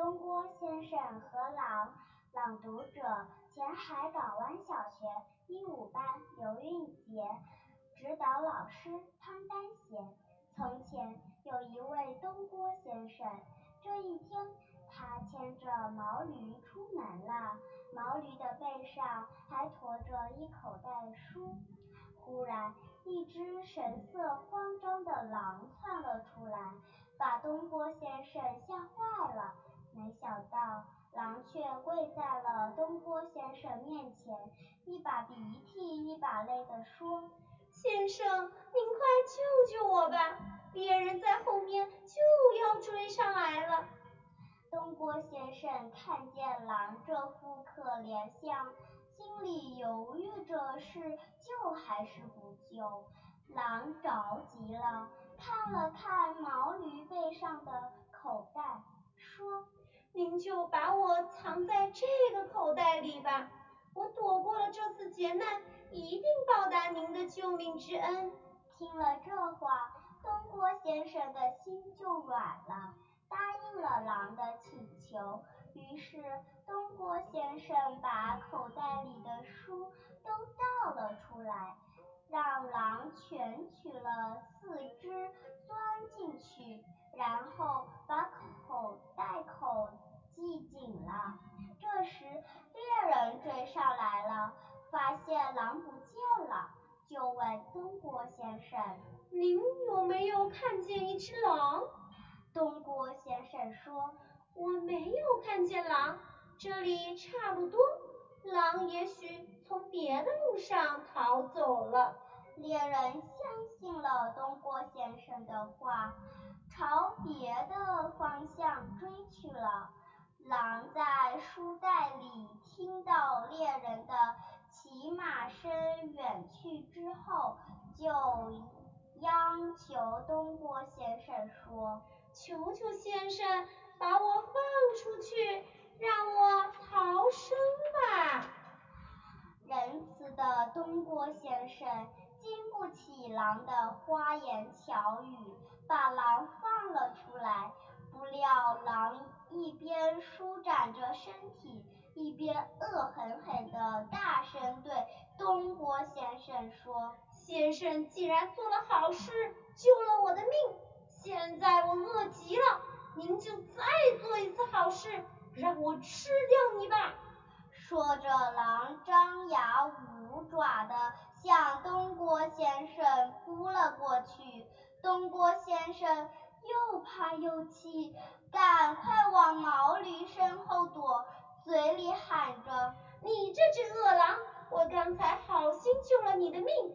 东郭先生和狼，朗读者：前海港湾小学一五班刘韵杰，指导老师汤丹贤。从前有一位东郭先生，这一天他牵着毛驴出门了，毛驴的背上还驮着一口袋书。忽然，一只神色慌张的狼窜了出来，把东郭先生吓坏了。没想到，狼却跪在了东郭先生面前，一把鼻涕一把泪地说：“先生，您快救救我吧！猎人在后面就要追上来了。”东郭先生看见狼这副可怜相，心里犹豫着是救还是不救。狼着急了，看了看毛驴背上的口袋，说。您就把我藏在这个口袋里吧，我躲过了这次劫难，一定报答您的救命之恩。听了这话，东郭先生的心就软了，答应了狼的请求。于是，东郭先生把口袋里的书都倒了出来，让狼全取了四只，钻进去。然后把口郭先生：“您有没有看见一只狼？”东郭先生说：“我没有看见狼，这里差不多，狼也许从别的路上逃走了。”猎人相信了东郭先生的话。朝别的方向追去了。狼在书袋里听到猎人的骑马声远去之后，就央求东郭先生说：“求求先生，把我放出去，让我逃生吧。”仁慈的东郭先生经不起狼的花言巧语。把狼放了出来，不料狼一边舒展着身体，一边恶狠狠地大声对东郭先生说：“先生既然做了好事，救了我的命，现在我饿极了，您就再做一次好事，让我吃掉你吧。”说着，狼张牙舞爪地向东郭先生扑了过去。东郭先生又怕又气，赶快往毛驴身后躲，嘴里喊着：“你这只恶狼，我刚才好心救了你的命，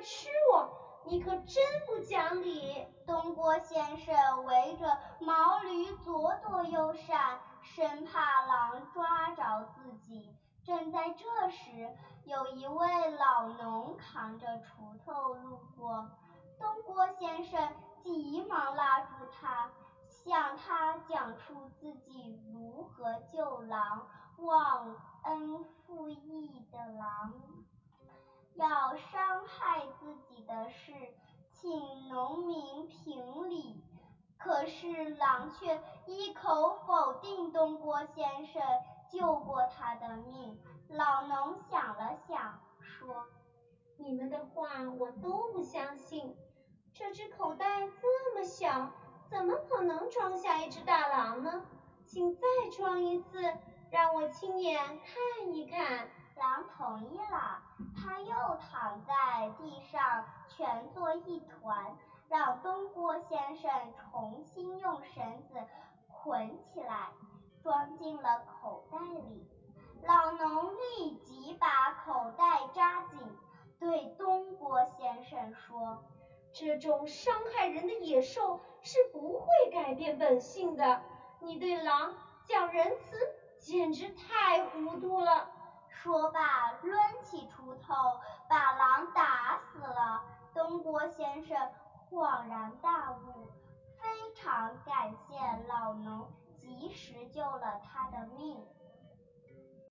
吃我，你可真不讲理！”东郭先生围着毛驴左躲右闪，生怕狼抓着自己。正在这时，有一位老农扛着锄头路过。东郭先生急忙拉住他，向他讲述自己如何救狼、忘恩负义的狼要伤害自己的事，请农民评理。可是狼却一口否定东郭先生救过他的命。老农想了想，说：“你们的话我都不相信。”这只口袋这么小，怎么可能装下一只大狼呢？请再装一次，让我亲眼看一看。狼同意了，他又躺在地上蜷作一团，让东郭先生重新用绳子捆起来，装进了口袋里。老农立即把口袋扎紧，对东郭先生说。这种伤害人的野兽是不会改变本性的。你对狼讲仁慈，简直太糊涂了。说罢，抡起锄头把狼打死了。东郭先生恍然大悟，非常感谢老农及时救了他的命。